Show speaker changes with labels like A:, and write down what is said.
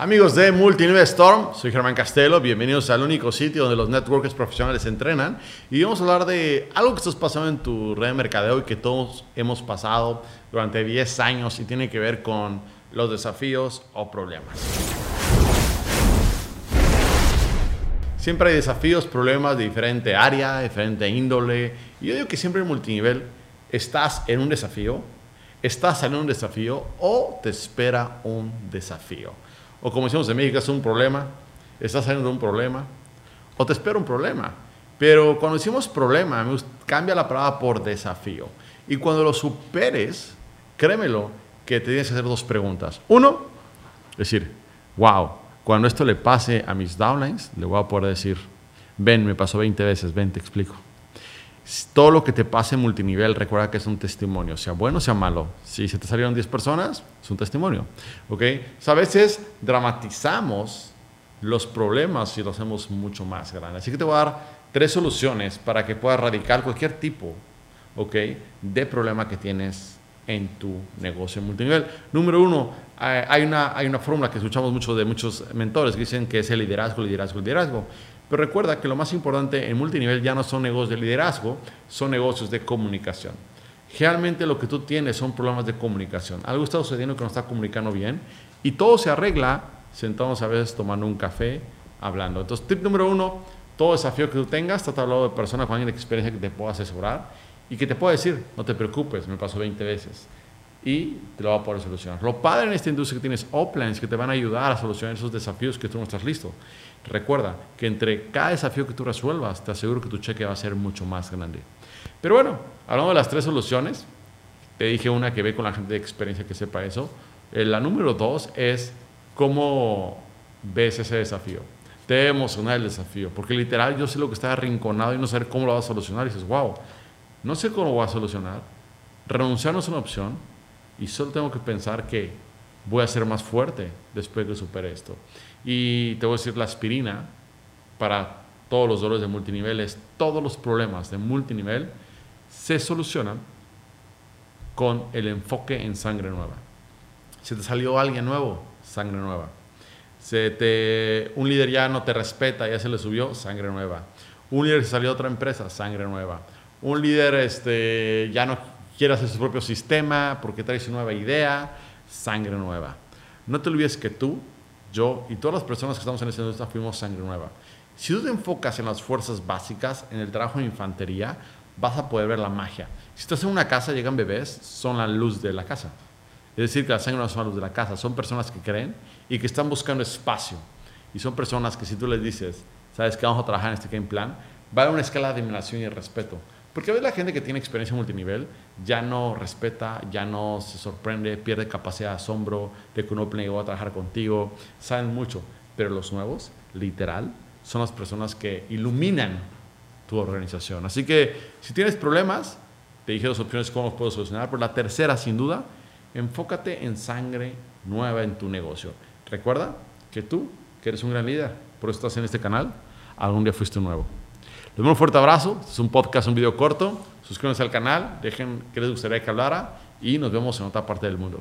A: Amigos de Multinivel Storm, soy Germán Castelo, bienvenidos al único sitio donde los networkers profesionales entrenan. Y vamos a hablar de algo que estás pasando en tu red de mercadeo y que todos hemos pasado durante 10 años y tiene que ver con los desafíos o problemas. Siempre hay desafíos, problemas de diferente área, diferente índole. Y yo digo que siempre en multinivel estás en un desafío, estás en un desafío o te espera un desafío o como decimos en México, es un problema, estás saliendo de un problema, o te espera un problema. Pero cuando decimos problema, cambia la palabra por desafío. Y cuando lo superes, créemelo, que te tienes que hacer dos preguntas. Uno, decir, wow, cuando esto le pase a mis downlines, le voy a poder decir, ven, me pasó 20 veces, ven, te explico todo lo que te pase en multinivel, recuerda que es un testimonio, sea bueno o sea malo. Si se te salieron 10 personas, es un testimonio. ¿ok? a veces dramatizamos los problemas y los hacemos mucho más grandes. Así que te voy a dar tres soluciones para que puedas erradicar cualquier tipo ¿ok? de problema que tienes en tu negocio multinivel. Número uno, hay una, hay una fórmula que escuchamos mucho de muchos mentores que dicen que es el liderazgo, liderazgo, liderazgo. Pero recuerda que lo más importante en multinivel ya no son negocios de liderazgo, son negocios de comunicación. Realmente lo que tú tienes son problemas de comunicación. Algo está sucediendo que no está comunicando bien y todo se arregla sentados a veces tomando un café, hablando. Entonces, tip número uno, todo desafío que tú tengas, trata de hablar de personas con alguien de experiencia que te pueda asesorar y que te pueda decir, no te preocupes, me pasó 20 veces y te lo va a poder solucionar. Lo padre en esta industria que tienes uplines que te van a ayudar a solucionar esos desafíos que tú no estás listo. Recuerda que entre cada desafío que tú resuelvas, te aseguro que tu cheque va a ser mucho más grande. Pero bueno, hablando de las tres soluciones, te dije una que ve con la gente de experiencia que sepa eso. Eh, la número dos es cómo ves ese desafío. Te emocionar el desafío, porque literal yo sé lo que está arrinconado y no sé cómo lo vas a solucionar. Y dices, wow, no sé cómo lo voy a solucionar. Renunciar no es una opción y solo tengo que pensar que voy a ser más fuerte después de superar esto. Y te voy a decir, la aspirina para todos los dolores de multiniveles, todos los problemas de multinivel se solucionan con el enfoque en sangre nueva. Si te salió alguien nuevo, sangre nueva. Se un líder ya no te respeta, ya se le subió, sangre nueva. Un líder se salió a otra empresa, sangre nueva. Un líder este, ya no quiere hacer su propio sistema porque trae su nueva idea, sangre nueva. No te olvides que tú, yo y todas las personas que estamos en esta industria fuimos sangre nueva. Si tú te enfocas en las fuerzas básicas, en el trabajo de infantería, vas a poder ver la magia. Si estás en una casa, llegan bebés, son la luz de la casa. Es decir, que la sangre no son la luz de la casa, son personas que creen y que están buscando espacio. Y son personas que si tú les dices, sabes que vamos a trabajar en este game plan, va a haber una escala de admiración y respeto. Porque a veces la gente que tiene experiencia multinivel ya no respeta, ya no se sorprende, pierde capacidad de asombro de que un va a trabajar contigo, saben mucho, pero los nuevos, literal, son las personas que iluminan tu organización. Así que si tienes problemas, te dije dos opciones cómo los puedo solucionar, pero la tercera, sin duda, enfócate en sangre nueva en tu negocio. Recuerda que tú, que eres un gran líder, por eso estás en este canal, algún día fuiste nuevo. Les mando un fuerte abrazo. es un podcast, un video corto. Suscríbanse al canal, dejen qué les gustaría que hablara y nos vemos en otra parte del mundo.